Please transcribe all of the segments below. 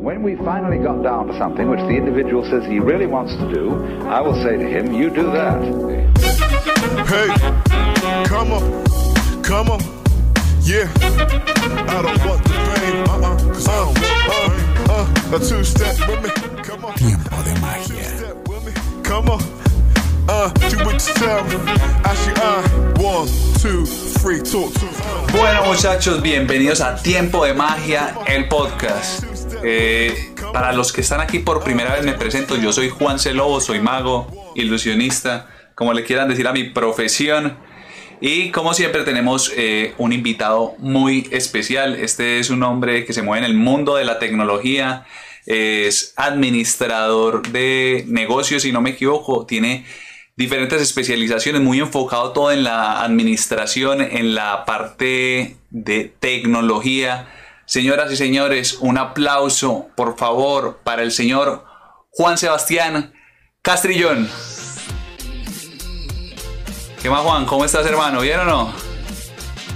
When we finally got down to something which the individual says he really wants to do, I will say to him, you do that. Hey, come on, come on, yeah. I don't want the fame, uh-uh, cause I don't want uh, uh, a two-step with me, come on. Tiempo de magia. Two-step with me, come on. Uh, do what you tell me. Actually, uh, one, two, three, talk to. Bueno muchachos, bienvenidos a Tiempo de Magia, el podcast. Eh, para los que están aquí por primera vez me presento, yo soy Juan C. Lobo, soy mago, ilusionista, como le quieran decir a mi profesión. Y como siempre tenemos eh, un invitado muy especial. Este es un hombre que se mueve en el mundo de la tecnología, es administrador de negocios, si no me equivoco, tiene diferentes especializaciones, muy enfocado todo en la administración, en la parte de tecnología. Señoras y señores, un aplauso, por favor, para el señor Juan Sebastián Castrillón. ¿Qué más, Juan? ¿Cómo estás, hermano? ¿Bien o no?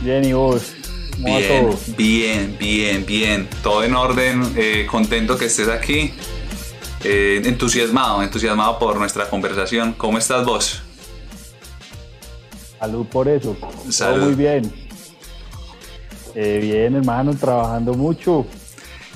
Bien, ¿y vos? ¿Cómo va Bien, bien, bien, bien. Todo en orden, eh, contento que estés aquí. Eh, entusiasmado, entusiasmado por nuestra conversación. ¿Cómo estás vos? Salud por eso. Salud. Todo muy bien. Eh, bien, hermano, trabajando mucho.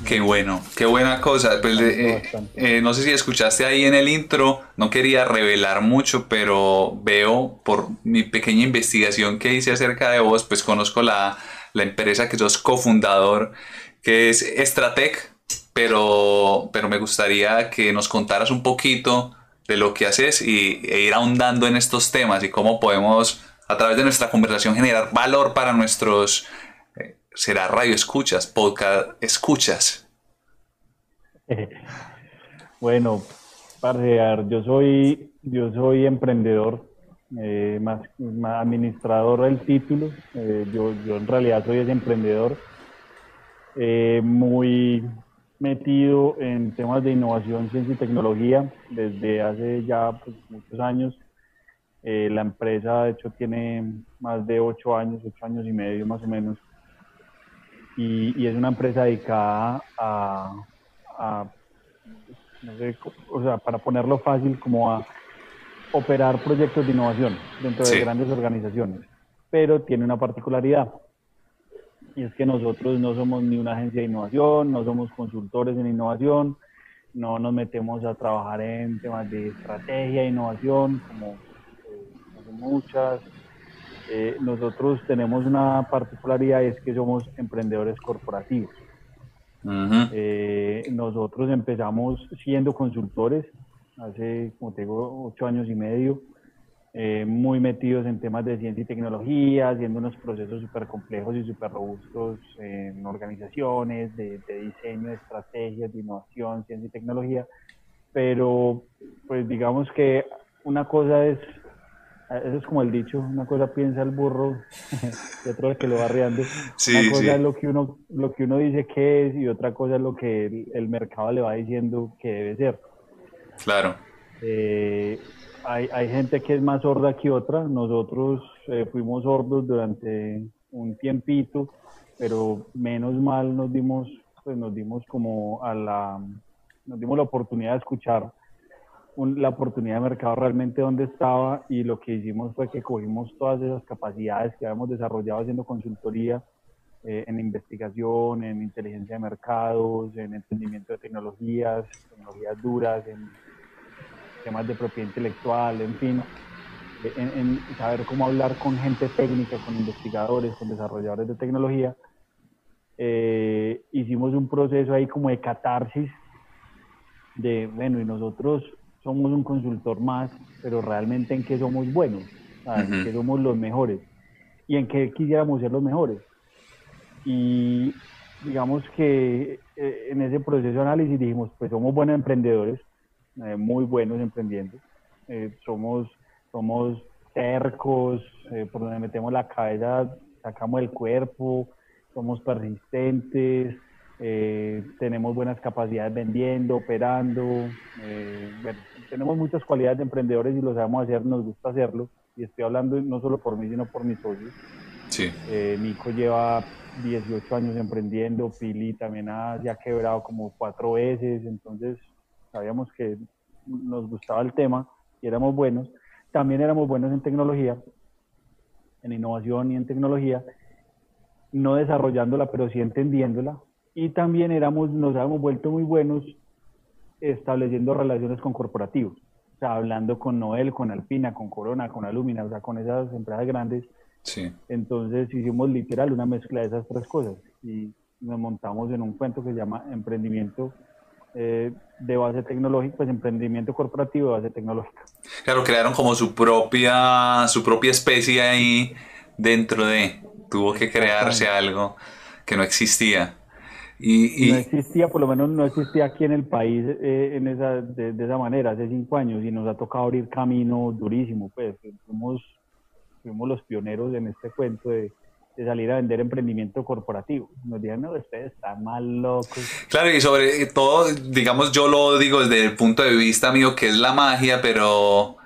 Qué bueno, qué buena cosa. Pues, eh, eh, no sé si escuchaste ahí en el intro, no quería revelar mucho, pero veo por mi pequeña investigación que hice acerca de vos, pues conozco la, la empresa que sos cofundador, que es Estratec, pero, pero me gustaría que nos contaras un poquito de lo que haces y, e ir ahondando en estos temas y cómo podemos, a través de nuestra conversación, generar valor para nuestros, será radio escuchas, podcast escuchas. Bueno, parce, a ver, yo soy, yo soy emprendedor, eh, más administrador del título. Eh, yo, yo en realidad soy ese emprendedor, eh, muy metido en temas de innovación, ciencia y tecnología desde hace ya pues, muchos años. Eh, la empresa, de hecho, tiene más de ocho años, ocho años y medio más o menos. Y, y es una empresa dedicada a, a no sé, co- o sea, para ponerlo fácil, como a operar proyectos de innovación dentro de grandes organizaciones. Pero tiene una particularidad, y es que nosotros no somos ni una agencia de innovación, no somos consultores en innovación, no nos metemos a trabajar en temas de estrategia de innovación, como eh, muchas. Eh, nosotros tenemos una particularidad es que somos emprendedores corporativos. Ujú. Eh, nosotros empezamos siendo consultores hace, como te digo, ocho años y medio, eh, muy metidos en temas de ciencia y tecnología, haciendo unos procesos súper complejos y súper robustos en organizaciones, de, de diseño, de estrategias, de innovación, ciencia y tecnología. Pero, pues digamos que una cosa es, eso es como el dicho, una cosa piensa el burro y otra el que lo va arreando. Sí, Una cosa sí. es lo que uno lo que uno dice que es y otra cosa es lo que el, el mercado le va diciendo que debe ser. Claro. Eh, hay, hay gente que es más sorda que otra. Nosotros eh, fuimos sordos durante un tiempito, pero menos mal nos dimos, pues nos dimos como a la, nos dimos la oportunidad de escuchar un- la oportunidad de mercado realmente donde estaba y lo que hicimos fue que cogimos todas esas capacidades que habíamos desarrollado haciendo consultoría eh, en investigación, en inteligencia de mercados, en entendimiento de tecnologías, tecnologías duras, en temas de propiedad intelectual, en fin, eh, en, saber cómo hablar con gente técnica, con investigadores, con desarrolladores de tecnología. Eh, hicimos un proceso ahí como de catarsis de, bueno, y nosotros somos un consultor más, pero realmente en qué somos buenos, en qué somos los mejores y en qué quisiéramos ser los mejores. Y digamos que eh, en ese proceso de análisis dijimos, pues somos buenos emprendedores, eh, muy buenos emprendiendo, eh, somos, somos tercos, por donde metemos la cabeza sacamos el cuerpo, somos persistentes, eh, tenemos buenas capacidades vendiendo, operando, eh, bueno, tenemos muchas cualidades de emprendedores y lo sabemos hacer, nos gusta hacerlo, y estoy hablando no solo por mí, sino por mis socios. Sí. Eh, Nico lleva 18 años emprendiendo, Pili también ha, se ha quebrado como cuatro veces, entonces sabíamos que nos gustaba el tema y éramos buenos. También éramos buenos en tecnología, en innovación y en tecnología, no desarrollándola, pero sí entendiéndola. Y también éramos, nos habíamos vuelto muy buenos estableciendo relaciones con corporativos. O sea, hablando con Noel, con Alpina, con Corona, con Alumina, o sea, con esas empresas grandes. Sí. Entonces hicimos literal una mezcla de esas tres cosas y nos montamos en un cuento que se llama emprendimiento eh, de base tecnológica, pues emprendimiento corporativo de base tecnológica. Claro, crearon como su propia, su propia especie ahí dentro de, tuvo que crearse algo que no existía. Y, y, no existía, por lo menos no existía aquí en el país eh, en esa, de, de, esa manera hace cinco años y nos ha tocado abrir camino durísimo, pues fuimos, fuimos los pioneros en este cuento de, de salir a vender emprendimiento corporativo. Nos dijeron, no, ustedes están mal locos. Claro, y sobre todo, digamos, yo lo digo desde el punto de vista mío, que es la magia, pero,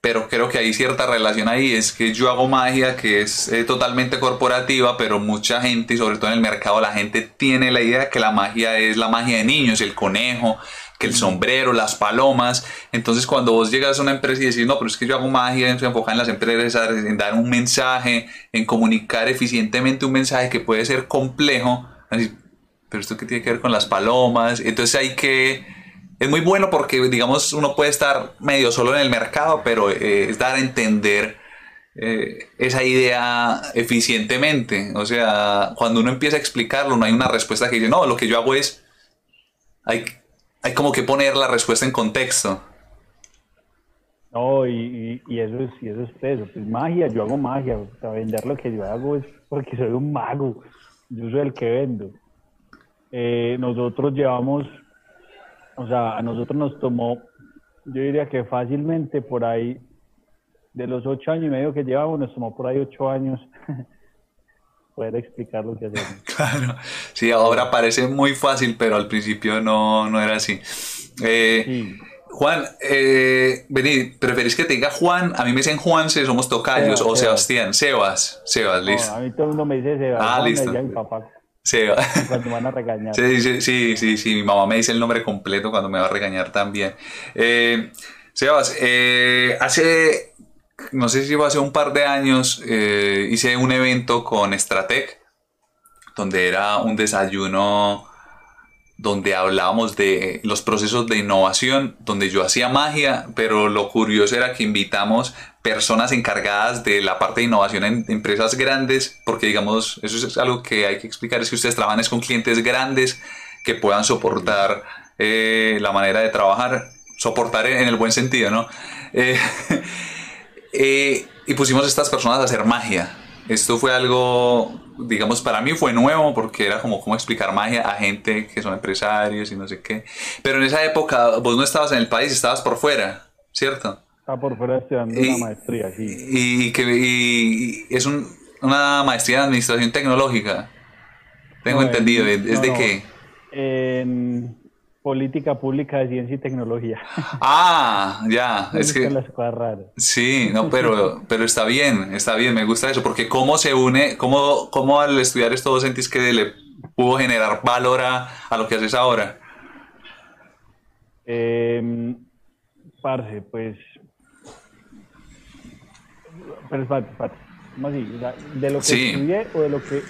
pero creo que hay cierta relación ahí. Es que yo hago magia que es eh, totalmente corporativa, pero mucha gente, y sobre todo en el mercado, la gente tiene la idea que la magia es la magia de niños, el conejo, que el sombrero, las palomas. Entonces, cuando vos llegas a una empresa y decís, no, pero es que yo hago magia, se enfoca en las empresas, en dar un mensaje, en comunicar eficientemente un mensaje que puede ser complejo. Así, pero esto qué tiene que ver con las palomas. Entonces, hay que. Es muy bueno porque, digamos, uno puede estar medio solo en el mercado, pero eh, es dar a entender. Eh, esa idea eficientemente. O sea, cuando uno empieza a explicarlo, no hay una respuesta que dice, no, lo que yo hago es, hay, hay como que poner la respuesta en contexto. No, y, y, eso es y eso es peso. Pues magia, yo hago magia. Para vender lo que yo hago es porque soy un mago. Yo soy el que vendo. Eh, nosotros llevamos, o sea, a nosotros nos tomó, yo diría que fácilmente por ahí, de los ocho años y medio que llevamos, nos tomó por ahí ocho años poder explicar lo que hacemos. Claro, sí, ahora parece muy fácil, pero al principio no, no era así. Eh, Sí. Juan, eh, vení, ¿preferís que te diga Juan? A mí me dicen Juan si somos tocayos, Sebas, o Sebas. Sebastián. Sebas, Sebas, No, listo. a mí todo el mundo me dice Sebas. Ah, Juan, listo. Sebas. cuando me van a regañar. Sí, sí, sí, sí, sí, mi mamá me dice el nombre completo cuando me va a regañar también. Eh, Sebas, eh, hace, no sé si fue hace un par de años, eh, hice un evento con Stratec, donde era un desayuno donde hablábamos de los procesos de innovación, donde yo hacía magia, pero lo curioso era que invitamos personas encargadas de la parte de innovación en empresas grandes, porque digamos, eso es algo que hay que explicar, es que ustedes trabajan es con clientes grandes que puedan soportar eh, la manera de trabajar, soportar en el buen sentido, ¿no? Eh, eh, y pusimos a estas personas a hacer magia. Esto fue algo, digamos, para mí fue nuevo porque era como cómo explicar magia a gente que son empresarios y no sé qué. Pero en esa época vos no estabas en el país, estabas por fuera, ¿cierto? Estaba por fuera estudiando Y- una maestría, sí. Y, que, y- es un- una maestría en administración tecnológica. Tengo No, entendido. en- ¿Es de no. qué? En política pública de ciencia y tecnología. Ah, ya. Es que las cosas raras. Sí, no, pero, pero está bien, está bien, me gusta eso, porque cómo se une, cómo, cómo al estudiar esto vos sentís que le pudo generar valor a, a lo que haces ahora. Eh, parce, pues. Pero espérate, espérate. ¿Cómo así? O sea, ¿De lo que Sí. estudié o de lo que.?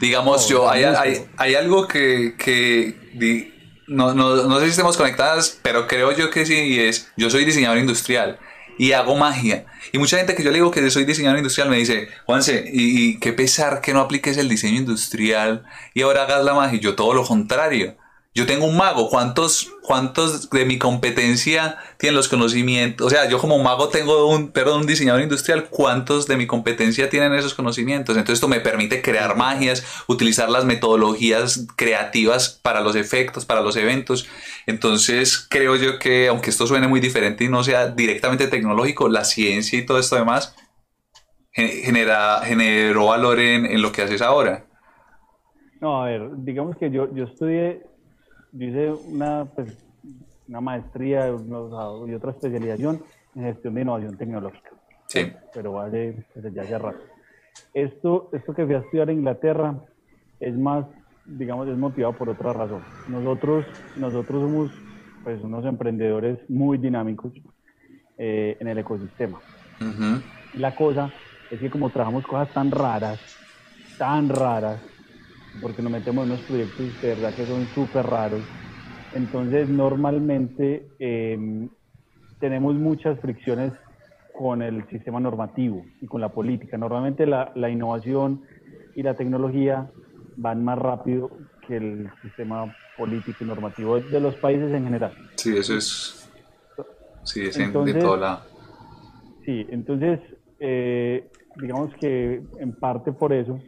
Digamos, No, yo, hay, hay, hay algo que, que no, no, no sé si estemos conectadas, pero creo yo que sí, y es, yo soy diseñador industrial y hago magia. Y mucha gente que yo le digo que soy diseñador industrial me dice, Juanse, y, y qué pesar que no apliques el diseño industrial y ahora hagas la magia. Y yo todo lo contrario. Yo tengo un mago, ¿cuántos, cuántos de mi competencia tienen los conocimientos? O sea, yo como mago tengo un, perdón, un diseñador industrial, ¿cuántos de mi competencia tienen esos conocimientos? Entonces esto me permite crear magias, utilizar las metodologías creativas para los efectos, para los eventos. Entonces creo yo que, aunque esto suene muy diferente y no sea directamente tecnológico, la ciencia y todo esto demás gen- genera, generó valor en, en lo que haces ahora. No, a ver, digamos que yo, yo estudié, yo hice una, pues, una maestría y otra especialización en gestión de innovación tecnológica. Sí. Pero pues, ya hace rato. esto, esto que fui a estudiar en Inglaterra es más, digamos, es motivado por otra razón. Nosotros, nosotros somos pues unos emprendedores muy dinámicos eh, en el ecosistema. La cosa es que como trabajamos cosas tan raras, tan raras, porque nos metemos en unos proyectos de verdad que son súper raros, entonces normalmente em, tenemos muchas fricciones con el sistema normativo y con la política. Normalmente la, la innovación y la tecnología van más rápido que el sistema político y normativo de los países en general. Sí, eso es, sí, es de todo lado. Sí, entonces, eh, digamos que en parte por eso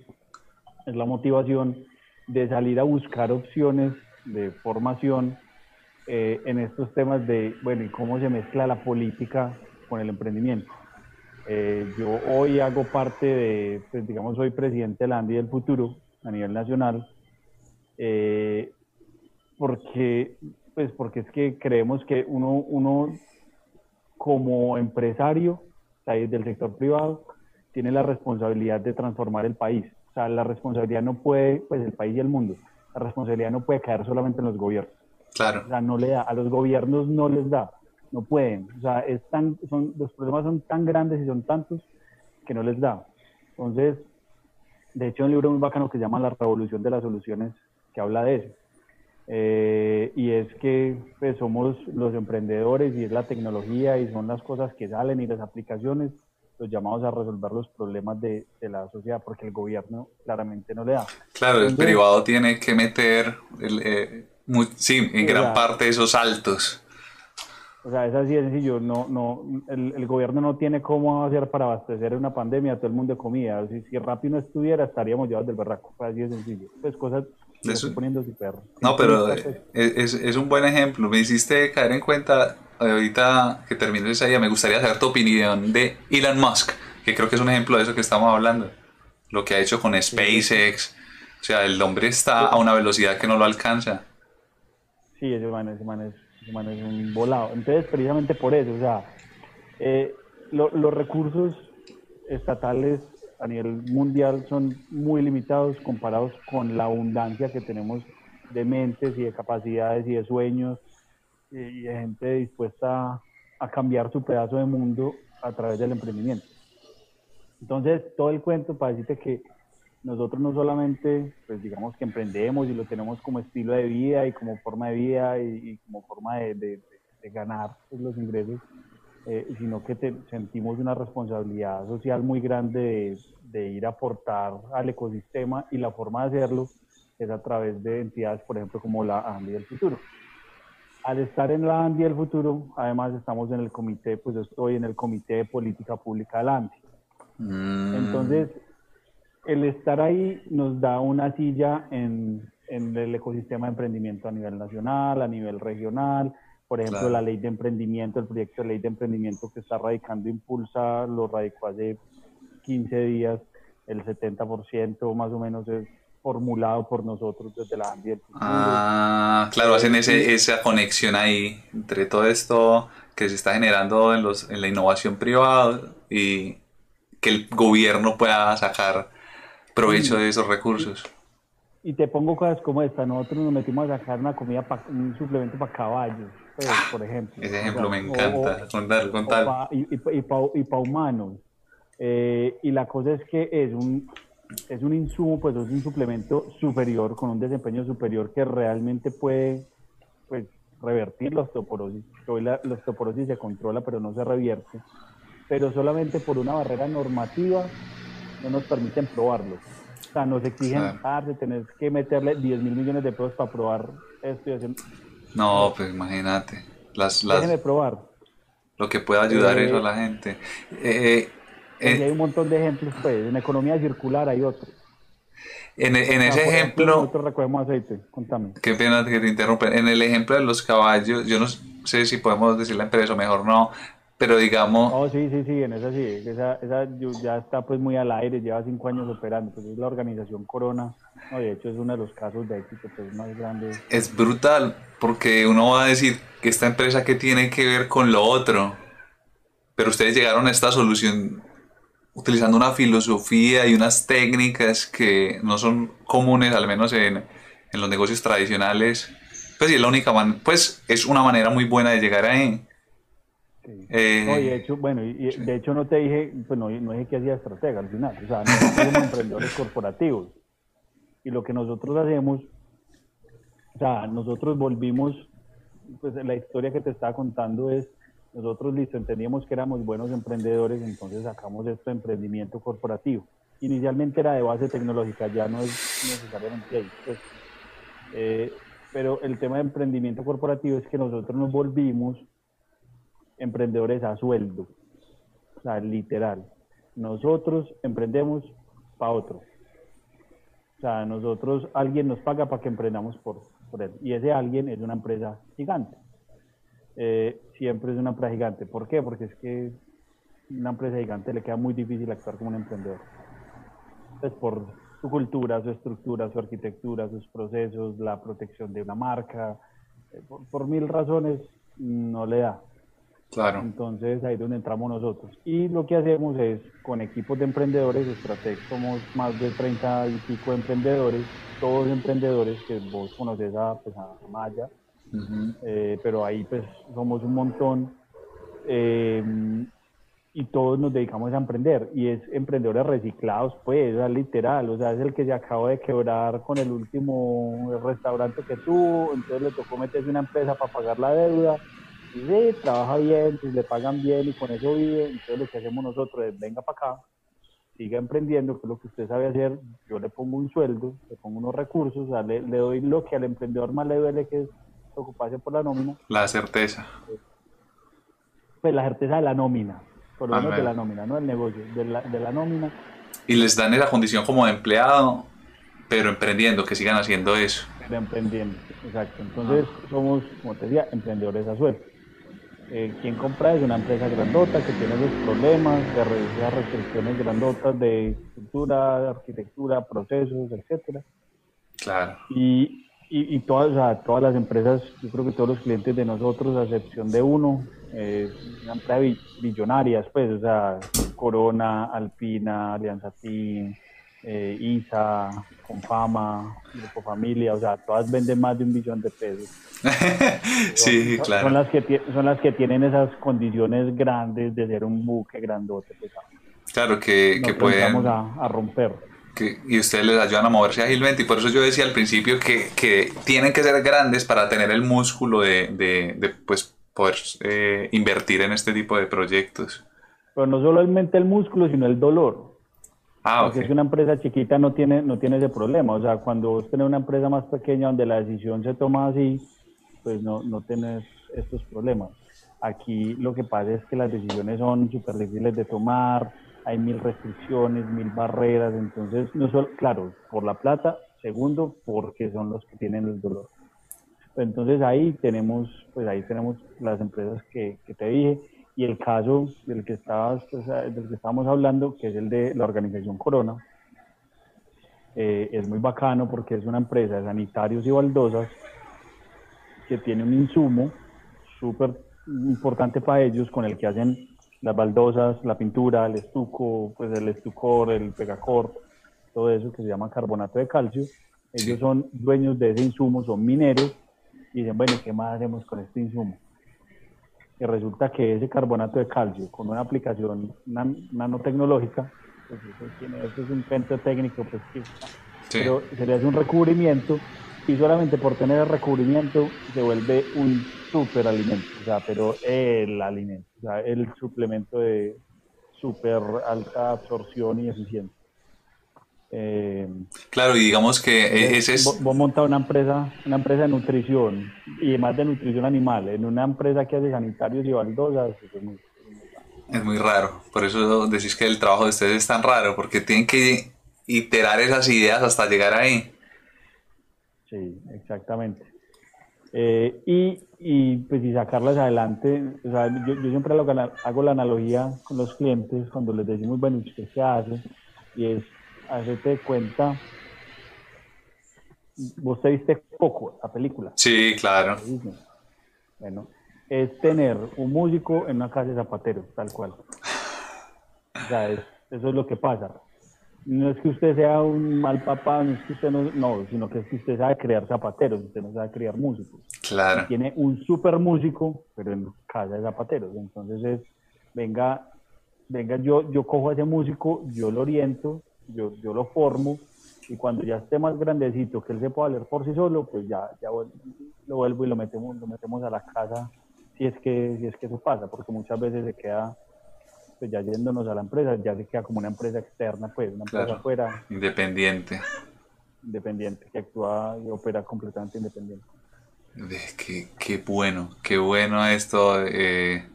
es la motivación de salir a buscar opciones de formación eh, en estos temas de, bueno, y cómo se mezcla la política con el emprendimiento. Eh, yo hoy hago parte de, pues, digamos, soy presidente de la ANDI del futuro a nivel nacional, eh, porque, pues, porque es que creemos que uno, uno como empresario del sector privado tiene la responsabilidad de transformar el país. O sea, la responsabilidad no puede, pues el país y el mundo, la responsabilidad no puede caer solamente en los gobiernos. Claro. O sea, no le da, a los gobiernos no les da, no pueden. O sea, es tan, son, los problemas son tan grandes y son tantos que no les da. Entonces, de hecho, hay un libro muy bacano que se llama La Revolución de las Soluciones, que habla de eso. Eh, y es que pues, somos los emprendedores y es la tecnología y son las cosas que salen y las aplicaciones los llamados a resolver los problemas de, de la sociedad porque el gobierno claramente no le da. Claro, el privado tiene que meter el, eh, sí, en gran parte esos saltos. O sea, es así de sencillo. No, no, el, gobierno no tiene cómo hacer para abastecer una pandemia todo el mundo de comida. Si, si Rappi no estuviera, estaríamos llevados del barraco. Así de sencillo. Pues cosas estoy poniendo perro. No, pero es, es, un buen ejemplo. Me hiciste caer en cuenta, ahorita que termine esa idea, me gustaría saber tu opinión de Elon Musk, que creo que es un ejemplo de eso que estamos hablando. Lo que ha hecho con SpaceX. O sea, el hombre está a una velocidad que no lo alcanza. Sí, ese man, ese man, es, ese man es un volado. Entonces, precisamente por eso, o sea, eh, los recursos estatales a nivel mundial son muy limitados comparados con la abundancia que tenemos de mentes y de capacidades y de sueños y de gente dispuesta a cambiar su pedazo de mundo a través del emprendimiento. Entonces, todo el cuento para decirte que nosotros no solamente, pues digamos que emprendemos y lo tenemos como estilo de vida y como forma de vida y, como forma de, ganar pues, los ingresos, eh, sino que sentimos una responsabilidad social muy grande de, ir a aportar al ecosistema y la forma de hacerlo es a través de entidades, por ejemplo, como la ANDI del futuro. Al estar en la ANDI del futuro, además estamos en el comité, pues estoy en el comité de política pública de la ANDI. Mm. Entonces, el estar ahí nos da una silla en, el ecosistema de emprendimiento a nivel nacional, a nivel regional. Por ejemplo, la ley de emprendimiento, el proyecto de ley de emprendimiento que está radicando Impulsa, lo radicó hace 15 días, el 70% más o menos es formulado por nosotros desde la ambiente. Ah, claro, hacen ese, esa conexión ahí entre todo esto que se está generando en, los, en la innovación privada y que el gobierno pueda sacar provecho de esos recursos. Y te pongo cosas como esta, nosotros nos metimos a sacar una comida, un suplemento para caballos, pues, ah, por ejemplo. Ese ejemplo me encanta, contar, contar. y, para humanos. Eh, y la cosa es que es un, es un insumo, pues es un suplemento superior, con un desempeño superior que realmente puede pues, revertir la osteoporosis. Hoy la, la osteoporosis se controla, pero no se revierte. Pero solamente por una barrera normativa no nos permiten probarlo. Sea, nos exigen, claro. de tener que meterle 10 mil millones de pesos para probar esto y hacer... No, pues imagínate. Las, las... Déjenme probar. Lo que pueda ayudar eso a la gente. Eh, eh, hay un montón de ejemplos, pues. En economía circular hay otros. En, en ese ejemplo... Nosotros recogemos aceite, contame. Qué pena que te interrumpa. En el ejemplo de los caballos, yo no sé si podemos decir la empresa o mejor no, pero digamos... Oh, sí, sí, sí, en esa sí, esa, esa ya está pues muy al aire, lleva cinco años operando, pues es la organización Corona, de hecho es uno de los casos de éxito pues, más grandes. Es brutal, porque uno va a decir que esta empresa que tiene que ver con lo otro, pero ustedes llegaron a esta solución utilizando una filosofía y unas técnicas que no son comunes, al menos en, en los negocios tradicionales. Pues y es la única man pues es una manera muy buena de llegar ahí. Eh, no, y de hecho, bueno, y, de hecho no te dije, pues no, no dije que hacía estratega al final, o sea, nosotros somos emprendedores corporativos. Y lo que nosotros hacemos, o sea, nosotros volvimos, pues la historia que te estaba contando es, nosotros listo, entendíamos que éramos buenos emprendedores, entonces sacamos esto de emprendimiento corporativo. Inicialmente era de base tecnológica, ya no es necesariamente ahí. Pues, eh, pero el tema de emprendimiento corporativo es que nosotros nos volvimos emprendedores a sueldo, o sea, literal. Nosotros emprendemos para otro. O sea, nosotros, alguien nos paga para que emprendamos por, por él. Y ese alguien es una empresa gigante. Eh, siempre es una empresa gigante. ¿Por qué? Porque es que una empresa gigante le queda muy difícil actuar como un emprendedor. Entonces, por su cultura, su estructura, su arquitectura, sus procesos, la protección de una marca, eh, por, mil razones no le da. Claro. Entonces ahí es donde entramos nosotros. Y lo que hacemos es, con equipos de emprendedores, Stratec somos más de 30 y pico emprendedores, todos emprendedores que vos conoces a, pues, a Maya, eh, pero ahí pues somos un montón eh, y todos nos dedicamos a emprender. Y es emprendedores reciclados pues, es literal, o sea, es el que se acaba de quebrar con el último restaurante que tuvo, entonces le tocó meterse una empresa para pagar la deuda sí, trabaja bien, pues, le pagan bien y con eso vive, entonces lo que hacemos nosotros es venga para acá, siga emprendiendo, que es lo que usted sabe hacer, yo le pongo un sueldo, le pongo unos recursos, le, le doy lo que al emprendedor más le duele que es ocuparse por la nómina. La certeza. Pues la certeza de la nómina, por lo menos de la nómina, no del negocio, de la, de la nómina. Y les dan esa condición como de empleado, pero emprendiendo, que sigan haciendo eso. Pero emprendiendo, exacto. Entonces somos, como te decía, emprendedores a sueldo. Eh, quien compra es una empresa grandota que tiene los problemas de reducir restricciones grandotas de estructura, de arquitectura, procesos, etcétera. Claro. Y, y, todas, todas las empresas, yo creo que todos los clientes de nosotros, a excepción de uno, eh, una empresa billonaria, pues, o sea, Corona, Alpina, Alianza Team, eh, ISA, Confama, Grupo Familia, o sea, todas venden más de un billón de pesos. sí, claro. Son las, que son las que tienen esas condiciones grandes de ser un buque grandote. Pues, claro, que, que pueden... A, a romper y ustedes les ayudan a moverse ágilmente y por eso yo decía al principio que, que tienen que ser grandes para tener el músculo de, de, pues, poder eh, invertir en este tipo de proyectos. Pero no solamente el músculo, sino el dolor. Ah, Porque es una empresa chiquita no tiene, no tiene ese problema. O sea, cuando vos tenés una empresa más pequeña donde la decisión se toma así, pues no, no tenés estos problemas. Aquí lo que pasa es que las decisiones son súper difíciles de tomar, hay mil restricciones, mil barreras, entonces, no solo, claro, por la plata, segundo, porque son los que tienen el dolor. Entonces ahí tenemos, pues ahí tenemos las empresas que, que te dije y el caso del que estabas, del que estábamos hablando, que es el de la organización Corona, eh, es muy bacano porque es una empresa de sanitarios y baldosas que tiene un insumo súper importante para ellos con el que hacen las baldosas, la pintura, el estuco, pues el estucor, el pegacor, todo eso que se llama carbonato de calcio. Ellos son dueños de ese insumo, son mineros, y dicen, bueno, ¿qué más hacemos con este insumo? Y resulta que ese carbonato de calcio, con una aplicación nanotecnológica, pues eso, es un invento técnico, pues pero se le hace un recubrimiento y solamente por tener el recubrimiento se vuelve un super alimento, o sea, pero el alimento, o sea, el suplemento de super alta absorción y eficiencia. Eh, claro, y digamos que ese es... Vos, montado una empresa, una empresa de nutrición y más de nutrición animal, en una empresa que hace sanitarios y baldosas, es muy, es muy raro. Por eso decís que el trabajo de ustedes es tan raro, porque tienen que iterar esas ideas hasta llegar ahí. Sí, exactamente. Eh, y, y, pues y sacarlas adelante, o sea, yo, yo siempre hago la analogía con los clientes cuando les decimos, bueno, ¿usted qué hace? Y es hacerte cuenta, vos te viste poco la película. Sí, claro. Bueno, es tener un músico en una casa de zapatero, tal cual. O sea, es Eso es lo que pasa. No es que usted sea un mal papá, no es que usted no, no, sino que es que usted sabe crear zapateros, usted no sabe crear músicos. Claro. Tiene un super músico, pero en casa de zapateros. Entonces es, venga, venga, yo, yo cojo a ese músico, yo lo oriento, yo, yo lo formo, y cuando ya esté más grandecito, que él se pueda valer por sí solo, pues ya, ya lo vuelvo y lo metemos, lo metemos a la casa, si es que, si es que eso pasa, porque muchas veces se queda, pues ya yéndonos a la empresa, ya se queda como una empresa externa, pues, una empresa Claro. afuera, Independiente. independiente, que actúa y opera completamente independiente. Qué, qué bueno, qué bueno esto, eh,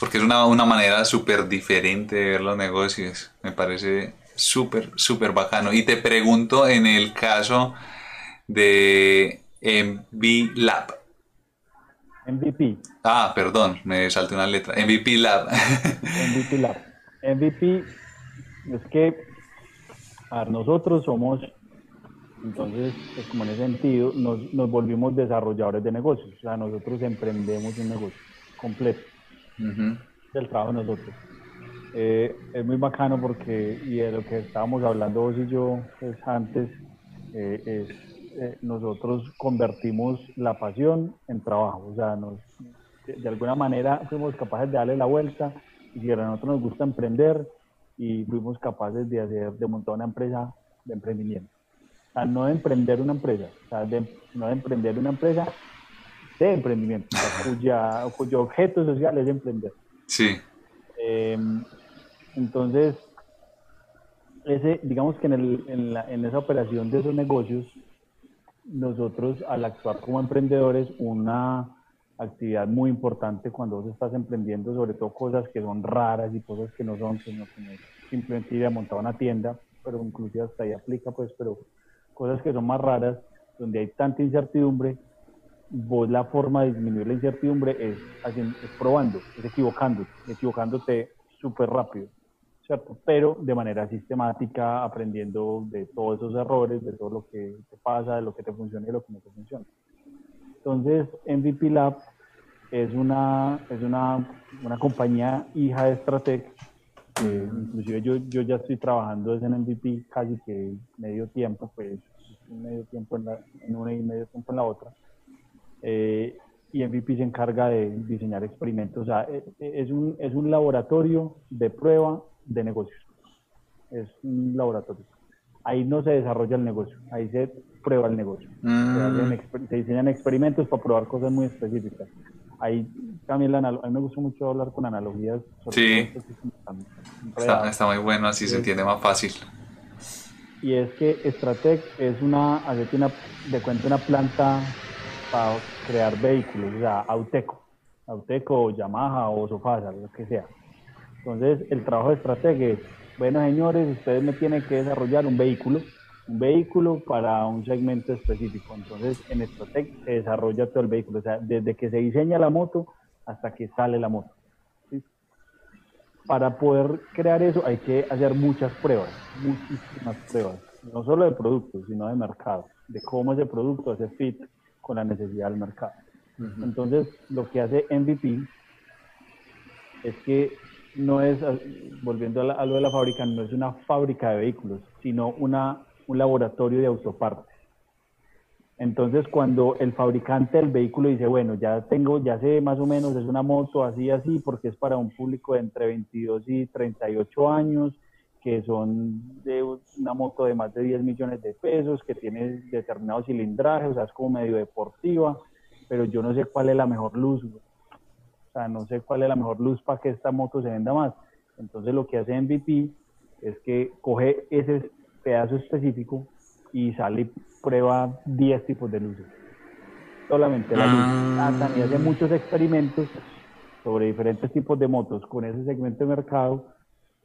porque es una, una manera súper diferente de ver los negocios. Me parece súper, súper bacano. Y te pregunto en el caso de MV Lab. MVP, Ah, perdón, me salté una letra. MVP Lab. MVP Lab. MVP es que, a ver, nosotros somos, entonces, pues como en ese sentido, nos, nos volvimos desarrolladores de negocios. O sea, nosotros emprendemos un negocio completo Ujú. del trabajo de nosotros. Eh, es muy bacano porque, y de lo que estábamos hablando vos y yo pues, antes, eh, es eh, nosotros convertimos la pasión en trabajo. O sea, nos, de, de alguna manera fuimos capaces de darle la vuelta y si a nosotros nos gusta emprender y fuimos capaces de hacer, de montar una empresa de emprendimiento. O sea, no de emprender una empresa, o sea, de, no de emprender una empresa de emprendimiento, o sea, cuya, cuyo objeto social es emprender. Sí, Eh, entonces, ese, digamos que en, el- en la- en esa operación de esos negocios, nosotros al actuar como emprendedores, una actividad muy importante cuando vos estás emprendiendo, sobre todo cosas que son raras y cosas que no son, sino simplemente ir a montar una tienda, pero inclusive hasta ahí aplica, pues, pero cosas que son más raras, donde hay tanta incertidumbre, vos la forma de disminuir la incertidumbre es, es probando, es equivocándote, equivocándote súper rápido, ¿cierto? Pero de manera sistemática, aprendiendo de todos esos errores, de todo lo que te pasa, de lo que te funciona y lo que no te funciona. Entonces, MVP Lab es una, es una, una compañía hija de Stratec, que inclusive yo, yo ya estoy trabajando en MVP casi que medio tiempo, pues medio tiempo en, la, en una y medio tiempo en la otra. Eh, y MVP se encarga de diseñar experimentos. O sea, e- e- es un, es un laboratorio de prueba de negocios. Es un laboratorio. Ahí no se desarrolla el negocio, ahí se prueba el negocio. Mm, se diseñan experimentos para probar cosas muy específicas. Ahí también la a mí me gusta mucho hablar con analogías. Sí. está, está muy bueno, así se entiende más fácil. y es que Stratec es una, hacete una, de cuenta una planta para crear vehículos, o sea, Auteco, Auteco Yamaha o Sofasa, lo que sea. Entonces, el trabajo de Stratec es, bueno, señores, ustedes me tienen que desarrollar un vehículo, un vehículo para un segmento específico. Entonces, en Stratec se desarrolla todo el vehículo, o sea, desde que se diseña la moto hasta que sale la moto. ¿sí? para poder crear eso hay que hacer muchas pruebas, muchísimas pruebas, no solo de productos, sino de mercado, de cómo ese producto hace fit con la necesidad del mercado. Entonces, lo que hace MVP es que no es, volviendo a, la- a lo de la fábrica, no es una fábrica de vehículos, sino una, un laboratorio de autopartes. Entonces, cuando el fabricante del vehículo dice, bueno, ya tengo, ya sé más o menos, es una moto así, así, porque es para un público de entre 22 y 38 años, que son de una moto de más de 10 millones de pesos, que tiene determinado cilindraje, o sea, es como medio deportiva, pero yo no sé cuál es la mejor luz. O sea, no sé cuál es la mejor luz para que esta moto se venda más. Entonces, lo que hace MVP es que coge ese pedazo específico y sale y prueba 10 tipos de luces. Solamente la luz. Ah. Ah, también hace muchos experimentos sobre diferentes tipos de motos con ese segmento de mercado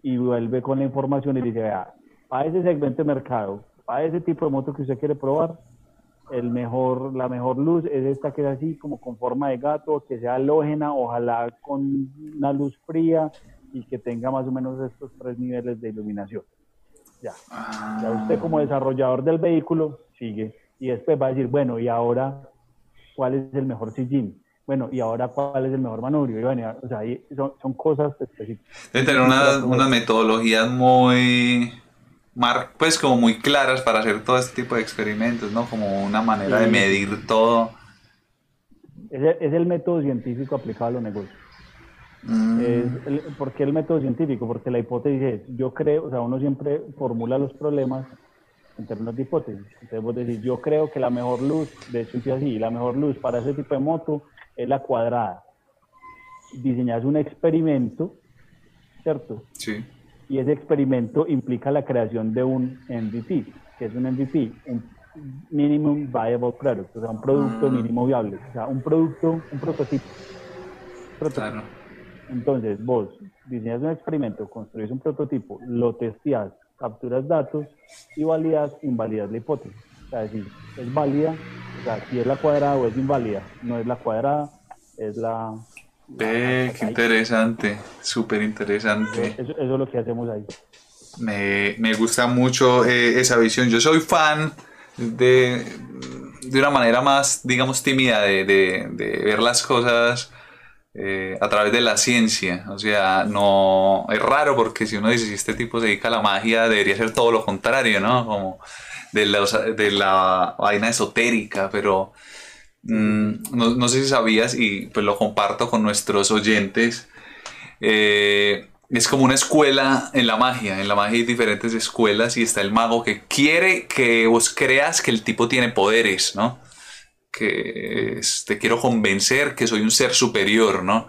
y vuelve con la información y dice, vea, para ese segmento de mercado, para ese tipo de moto que usted quiere probar, el mejor, la mejor luz es esta que es así como con forma de gato, que sea halógena, ojalá con una luz fría y que tenga más o menos estos tres niveles de iluminación. Ya. Ya usted como desarrollador del vehículo sigue y después va a decir, bueno, y ahora, ¿cuál es el mejor sillín? bueno, y ahora cuál es el mejor manubrio, y bueno, o sea, son, son cosas específicas. Debe tener unas, unas metodologías muy, mar- pues como muy claras para hacer todo este tipo de experimentos, ¿no? Como una manera de Sí. medir todo. Es el, es el método científico aplicado a los negocios. Mm, Es el- ¿Por qué el método científico? Porque la hipótesis es, yo creo, o sea, uno siempre formula los problemas en términos de hipótesis. Entonces vos decís, yo creo que la mejor luz, de hecho dice así, la mejor luz para ese tipo de moto es la cuadrada. Diseñas un experimento, ¿cierto? sí. Y ese experimento implica la creación de un MVP, que es un MVP, un Minimum Viable Product, o sea, un producto Mm. mínimo viable, o sea, un producto, un prototipo. Prototipo. Claro. Entonces, vos diseñas un experimento, construís un prototipo, lo testeas, capturas datos y validas, invalidas la hipótesis. O sea, decir, es válida, o sea, si es la cuadrada o es inválida. No es la cuadrada, es la... Ve, qué interesante, súper interesante. Eso, eso es lo que hacemos ahí. Me, me gusta mucho eh, esa visión. Yo soy fan de, de una manera más, digamos, tímida de, de- de ver las cosas eh, a través de la ciencia. O sea, no es raro porque si uno dice si este tipo se dedica a la magia, debería ser todo lo contrario, ¿no? Como de, los- de la vaina esotérica, pero mm, no, no sé si sabías y pues lo comparto con nuestros oyentes. Eh, es como una escuela en la magia. En la magia hay diferentes escuelas y está el mago que quiere que vos creas que el tipo tiene poderes, ¿no? Que te quiero convencer que soy un ser superior, ¿no?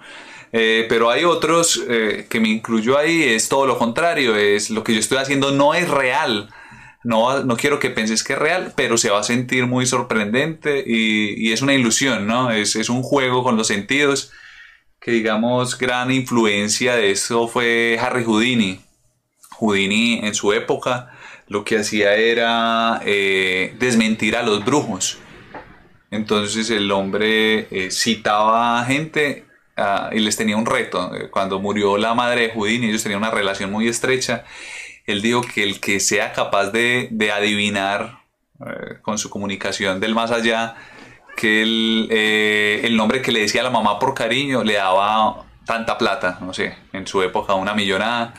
Eh, pero hay otros eh, que me incluyo ahí, es todo lo contrario, es lo que yo estoy haciendo no es real. No, no quiero que penses que es real, pero se va a sentir muy sorprendente y, y es una ilusión, ¿no? Es, es un juego con los sentidos que digamos gran influencia de eso fue Harry Houdini. Houdini en su época lo que hacía era eh, desmentir a los brujos. Entonces el hombre eh, citaba a gente ah, y les tenía un reto. Cuando murió la madre de Houdini, ellos tenían una relación muy estrecha. Él dijo que el que sea capaz de, de adivinar eh, con su comunicación del más allá, que el, eh, el nombre que le decía a la mamá por cariño le daba tanta plata, no sé, en su época una millonada,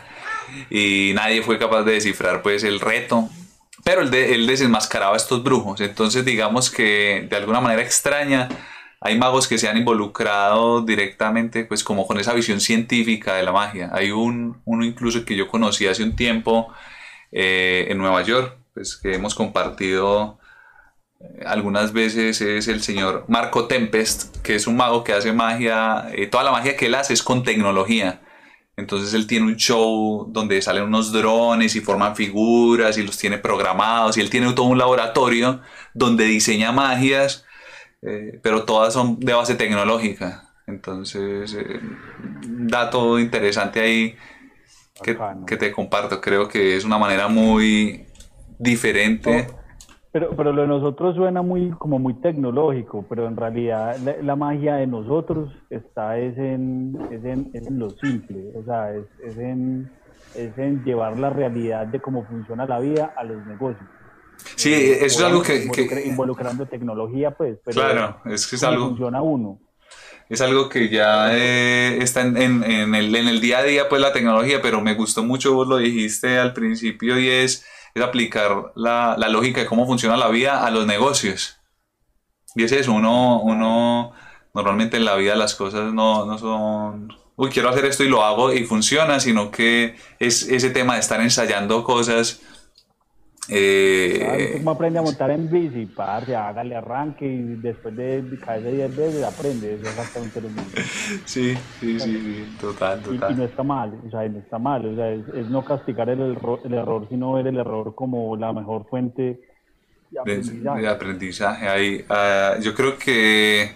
y nadie fue capaz de descifrar pues el reto. Pero él, él desenmascaraba a estos brujos, entonces digamos que de alguna manera extraña hay magos que se han involucrado directamente pues como con esa visión científica de la magia. Hay un, uno incluso que yo conocí hace un tiempo eh, en Nueva York, pues que hemos compartido eh, algunas veces es el señor Marco Tempest, que es un mago que hace magia, eh, toda la magia que él hace es con tecnología. Entonces él tiene un show donde salen unos drones y forman figuras y los tiene programados y él tiene todo un laboratorio donde diseña magias, eh, pero todas son de base tecnológica. Entonces, eh, un dato interesante ahí que, que te comparto. Creo que es una manera muy diferente. Pero, pero lo de nosotros suena muy, como muy tecnológico, pero en realidad la, la magia de nosotros está es en, es en, es en lo simple, o sea, es, es, en, es en llevar la realidad de cómo funciona la vida a los negocios. Sí, eso es algo que, que- Involucrando tecnología, pues, pero claro, es que es algo, funciona uno. es algo que ya eh, está en, en- en el, en el día a día, pues la tecnología, pero me gustó mucho, vos lo dijiste al principio, y es, es aplicar la, la lógica de cómo funciona la vida a los negocios. Y es eso, uno, uno normalmente en la vida las cosas no, no son, uy, quiero hacer esto y lo hago y funciona, sino que es ese tema de estar ensayando cosas. Eh, ¿Cómo aprende a montar en bici? Parce, hágale arranque y después de caerse 10 veces aprende. Es exactamente lo mismo. sí, sí, sí, sí, total, Y, y total. no está mal, o sea, no está mal, o sea, es, es no castigar el error, el error, sino ver el error como la mejor fuente de aprendizaje. de aprendizaje. Ahí, ah, yo creo que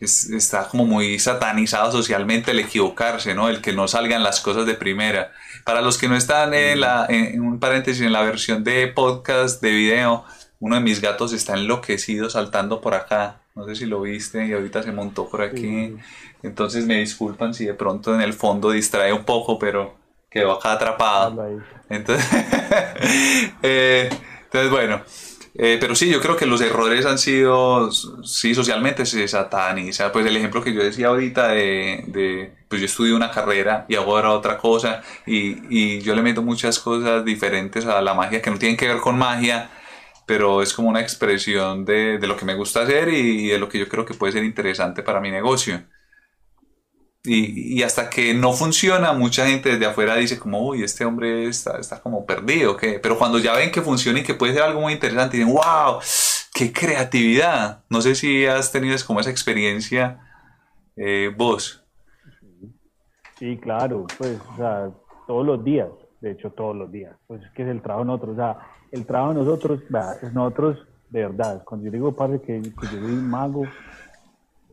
es- está como muy satanizado socialmente el equivocarse, ¿no? El que no salgan las cosas de primera. Para los que no están en, la, en, en un paréntesis en la versión de podcast, de video, uno de mis gatos está enloquecido saltando por acá. No sé si lo viste y ahorita se montó por aquí. Entonces me disculpan si de pronto en el fondo distrae un poco, pero quedó acá atrapado. Entonces, eh, entonces bueno, Eh, pero sí, yo creo que los errores han sido, sí, socialmente se sataniza. Pues el ejemplo que yo decía ahorita de, de pues yo estudio una carrera y hago ahora otra cosa y, y, yo le meto muchas cosas diferentes a la magia que no tienen que ver con magia, pero es como una expresión de, de lo que me gusta hacer y de lo que yo creo que puede ser interesante para mi negocio. Y, hasta que no funciona, mucha gente desde afuera dice como, uy, este hombre está, está como perdido, ¿qué? Pero cuando ya ven que funciona y que puede ser algo muy interesante, dicen, wow, qué creatividad. No sé si has tenido como esa experiencia eh, vos. Sí, claro, pues, todos los días, de hecho, todos los días. Pues es que es el trabajo de nosotros, o sea, el trabajo de nosotros, nosotros, de verdad, cuando yo digo, padre, que, que yo soy mago,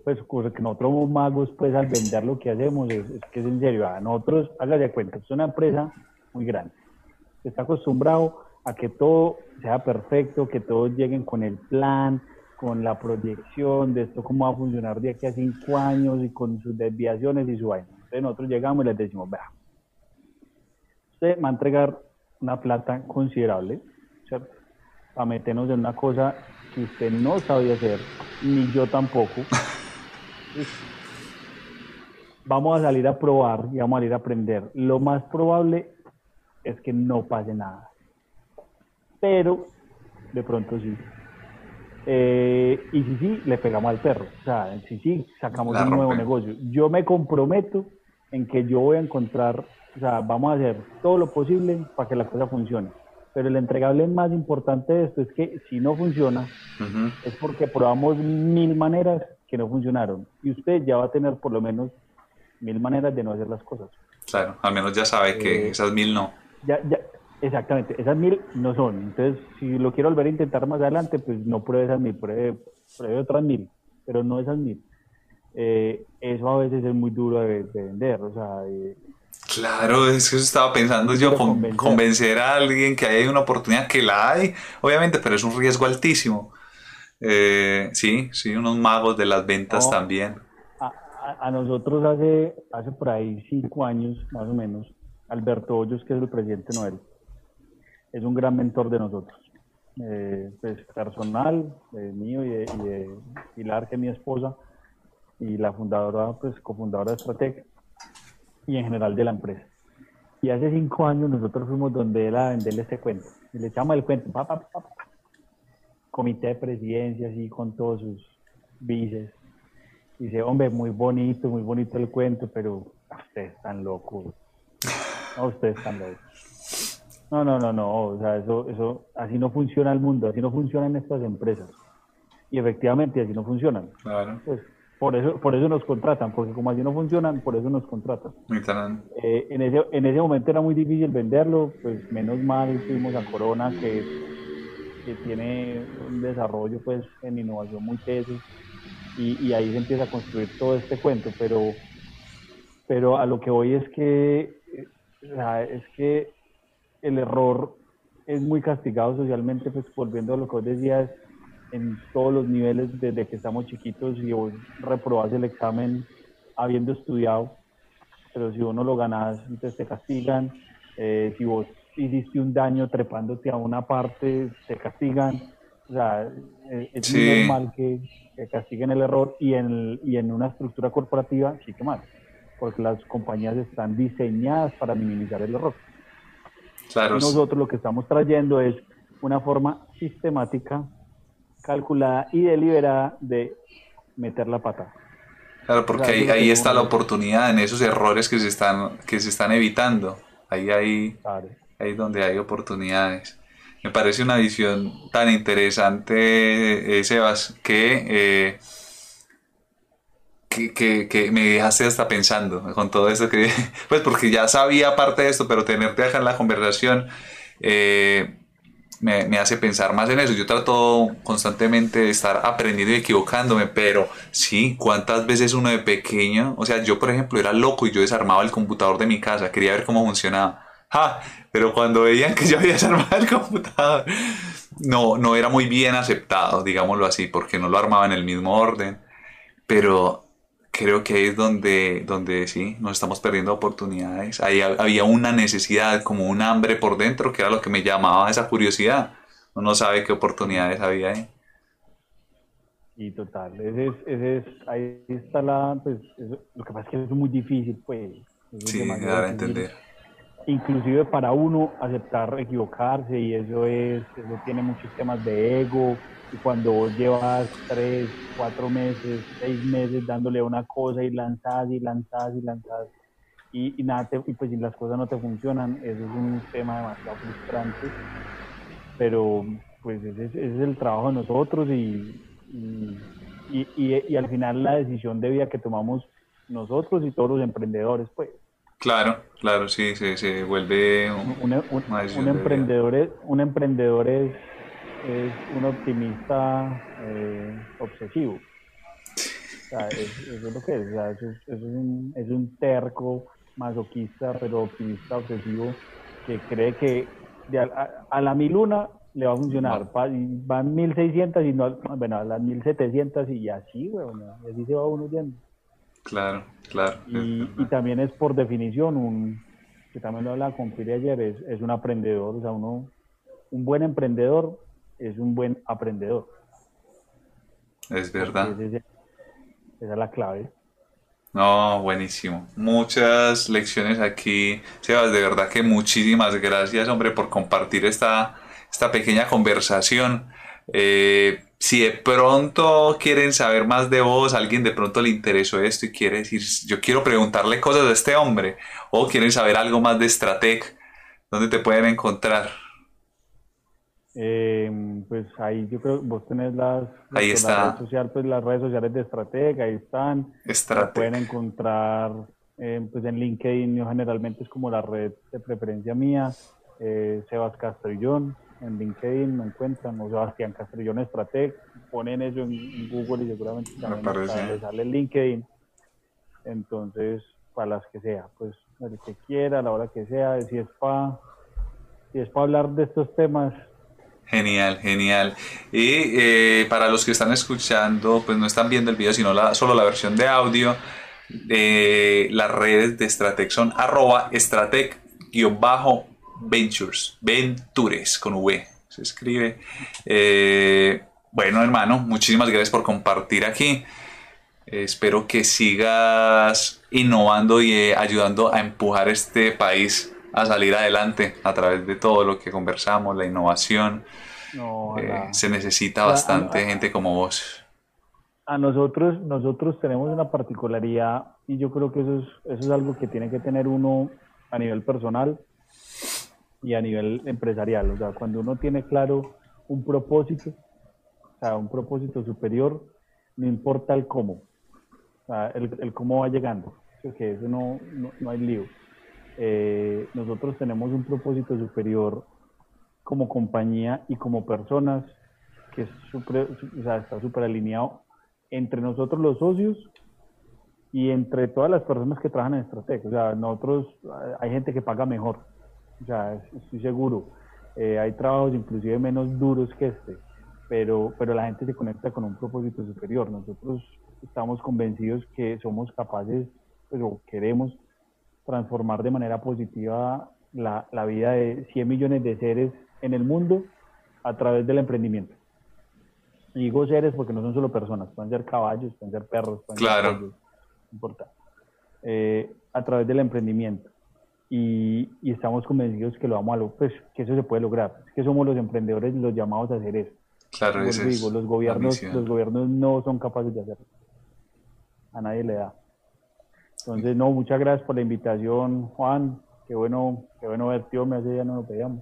pues que nosotros magos, pues al vender lo que hacemos, es, que es en serio, a nosotros, hágase cuenta, es una empresa muy grande, está acostumbrado a que todo sea perfecto, que todos lleguen con el plan, con la proyección de esto, cómo va a funcionar de aquí a cinco años y con sus desviaciones y su vaina. Entonces nosotros llegamos y les decimos, vea, usted va a entregar una plata considerable, ¿cierto? Para meternos en una cosa que usted no sabía hacer, ni yo tampoco. Vamos a salir a probar y vamos a salir a aprender. Lo más probable es que no pase nada. Pero de pronto sí. Eh, y si sí, le pegamos al perro. O sea, si sí, sacamos un nuevo negocio. Yo me comprometo en que yo voy a encontrar, o sea, vamos a hacer todo lo posible para que la cosa funcione. Pero el entregable más importante de esto es que si no funciona, es porque probamos mil maneras que no funcionaron. Y usted ya va a tener por lo menos mil maneras de no hacer las cosas. Claro, al menos ya sabe que eh, esas mil no. Ya, ya, exactamente, esas mil no son. Entonces, si lo quiero volver a intentar más adelante, pues no pruebe esas mil, pruebe, pruebe otras mil, pero no esas mil. Eh, eso a veces es muy duro de, vender, o sea... Claro, es que eso estaba pensando yo, convencer. a alguien que hay una oportunidad, que la hay, obviamente, pero es un riesgo altísimo. Eh, sí, sí, unos magos de las ventas también. A, nosotros hace, hace por ahí cinco años, más o menos, Alberto Hoyos, que es el presidente Noel, es un gran mentor de nosotros. Eh, pues personal, mío y de, Pilar, que es mi esposa, y la fundadora, pues cofundadora de Stratec, y en general de la empresa. Y hace cinco años nosotros fuimos donde él a venderle este cuento. Y le echamos el cuento, pa, pa, pa, comité de presidencia, así con todos sus vices. Dice, hombre, muy bonito, muy bonito el cuento, pero ustedes están locos. No, ustedes están locos. No, no, no, no, o sea, eso, eso, así no funciona el mundo, así no funcionan estas empresas. Y efectivamente así no funcionan. Claro. Pues, por eso, por eso nos contratan, porque como así no funcionan, por eso nos contratan. Eh, en, ese, en ese momento era muy difícil venderlo, pues menos mal fuimos a Corona, que que tiene un desarrollo pues en innovación muy teso y, ahí se empieza a construir todo este cuento, pero, pero a lo que voy es que, es que el error es muy castigado socialmente, pues volviendo a lo que vos decías, en todos los niveles desde que estamos chiquitos y vos reprobas el examen habiendo estudiado, pero si vos no lo ganas, entonces te castigan, eh, si vos hiciste un daño trepándote a una parte, te castigan. O sea, eh, es muy normal que, castiguen el error y en, y en una estructura corporativa sí que más, porque las compañías están diseñadas para minimizar el error. Claro. nosotros lo que estamos trayendo es una forma sistemática, calculada y deliberada de meter la pata. Claro, porque ahí, ahí está la oportunidad en esos errores que se están, que se están evitando. Ahí hay, ahí es donde hay oportunidades. Me parece una visión tan interesante, eh, Sebas, eh, que, que, que, me dejaste hasta pensando con todo esto que, pues porque ya sabía parte de esto, pero tenerte acá en la conversación eh, me, me, hace pensar más en eso. Yo trato constantemente de estar aprendiendo y equivocándome, pero sí, ¿cuántas veces uno de pequeño? O sea, yo por ejemplo era loco y yo desarmaba el computador de mi casa, quería ver cómo funcionaba. ¡Ja! pero cuando veían que yo había desarmado el computador, no, no era muy bien aceptado, digámoslo así, porque no lo armaba en el mismo orden. Pero creo que ahí es donde, donde sí, nos estamos perdiendo oportunidades. Ahí había una necesidad, como un hambre por dentro, que era lo que me llamaba esa curiosidad. uno no sabe qué oportunidades había ahí. Y total, ese es, ese es, ahí está la, pues, eso- lo que pasa es que es muy difícil, pues. es Sí, dar a difícil. Inclusive para uno aceptar equivocarse y eso es, eso tiene muchos temas de ego. Y cuando llevas tres, cuatro meses, seis meses dándole una cosa y lanzás y lanzás y lanzás y, nada, te- y pues si las cosas no te funcionan, eso es un tema demasiado frustrante. Pero pues ese es, ese es el trabajo de nosotros y, y- y al final la decisión de vida que tomamos nosotros y todos los emprendedores, pues Claro, claro, sí, se, se vuelve un- un, emprendedor es, un emprendedor es, es un optimista eh, obsesivo. O sea, es- eso es lo que es. o sea, eso, es, eso un, es un terco masoquista, pero optimista obsesivo que cree que de a, la mil una le va a funcionar. Y van 1600 y no, bueno, a las 1700 y así, weón, y así se va uno yendo. Claro, claro. Y, y también es por definición un, que también lo hablaba con Piri ayer, es, es un aprendedor, o sea, uno, un buen emprendedor es un buen aprendedor. Es verdad. Es- esa es la clave. No, buenísimo. Muchas lecciones aquí. Sebas, de verdad que muchísimas gracias, hombre, por compartir esta, esta pequeña conversación. Eh, si de pronto quieren saber más de vos, alguien de pronto le interesó esto y quiere decir, yo quiero preguntarle cosas a este hombre, o quieren saber algo más de Stratec, ¿dónde te pueden encontrar? Eh, pues ahí yo creo que vos tenés las, Ahí las- está. la red social, pues las redes sociales de Estratega, ahí están. Stratec. pueden encontrar eh, pues en LinkedIn, yo generalmente es como la red de preferencia mía, eh, Sebas Castrillón, en LinkedIn me encuentran, o Sebastián Castrillón Estrateg, ponen eso en, Google y seguramente también les sale LinkedIn. Entonces, para las que sea, pues el que quiera, a la hora que sea, si es para si es para hablar de estos temas, Genial, genial. Y eh, para los que están escuchando, pues no están viendo el video, sino la, solo la versión de audio, eh, las redes de Stratec son arroba Stratec-ventures, ventures con V, se escribe. Eh, bueno, hermano, muchísimas gracias por compartir aquí. Eh, espero que sigas innovando y eh, ayudando a empujar este país a salir adelante a través de todo lo que conversamos, la innovación. no, Eh, se necesita bastante gente como vos. a nosotros, nosotros tenemos una particularidad y yo creo que eso es, eso es algo que tiene que tener uno a nivel personal y a nivel empresarial. O sea, cuando uno tiene claro un propósito, o sea, un propósito superior, no importa el cómo, o sea, el, el cómo va llegando, porque eso no, no, no hay lío. Eh, nosotros tenemos un propósito superior como compañía y como personas que es sea, está súper alineado entre nosotros los socios y entre todas las personas que trabajan en Estratec. O sea, nosotros, hay gente que paga mejor, o sea, es- estoy seguro. Eh, hay trabajos inclusive menos duros que este, pero, pero la gente se conecta con un propósito superior. Nosotros estamos convencidos que somos capaces, pues, o queremos transformar de manera positiva la, la vida de 100 millones de seres en el mundo a través del emprendimiento. Y digo seres porque no son solo personas, pueden ser caballos, pueden ser perros, pueden Claro. ser pollos, no importa. Eh, a través del emprendimiento. Y, y estamos convencidos que lo vamos a lo- pues, que eso se puede lograr. Es que somos los emprendedores los llamados a hacer eso. Claro, te es digo, los gobiernos, los gobiernos no son capaces de hacerlo. A nadie le da. Entonces, no, muchas gracias por la invitación, Juan. Qué bueno, qué bueno verte, me hace ya no lo pedíamos.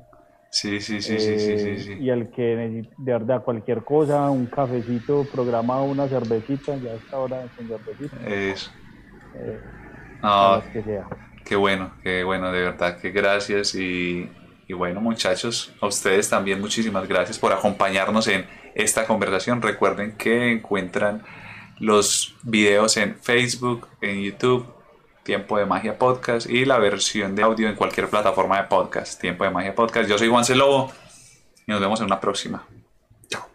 Sí, sí, sí, sí, sí, sí, Eh, sí. Y al que necesite, de verdad, cualquier cosa, un cafecito programado, una cervecita, ya a esta hora con cervecita, Eso. eh, No, que sea. Qué bueno, qué bueno, de verdad, que gracias. Y, bueno, muchachos, a ustedes también muchísimas gracias por acompañarnos en esta conversación. Recuerden que encuentran los videos en Facebook, en YouTube, Tiempo de Magia Podcast y la versión de audio en cualquier plataforma de podcast, Tiempo de Magia Podcast. Yo soy Juan Celobo y nos vemos en una próxima. Chao.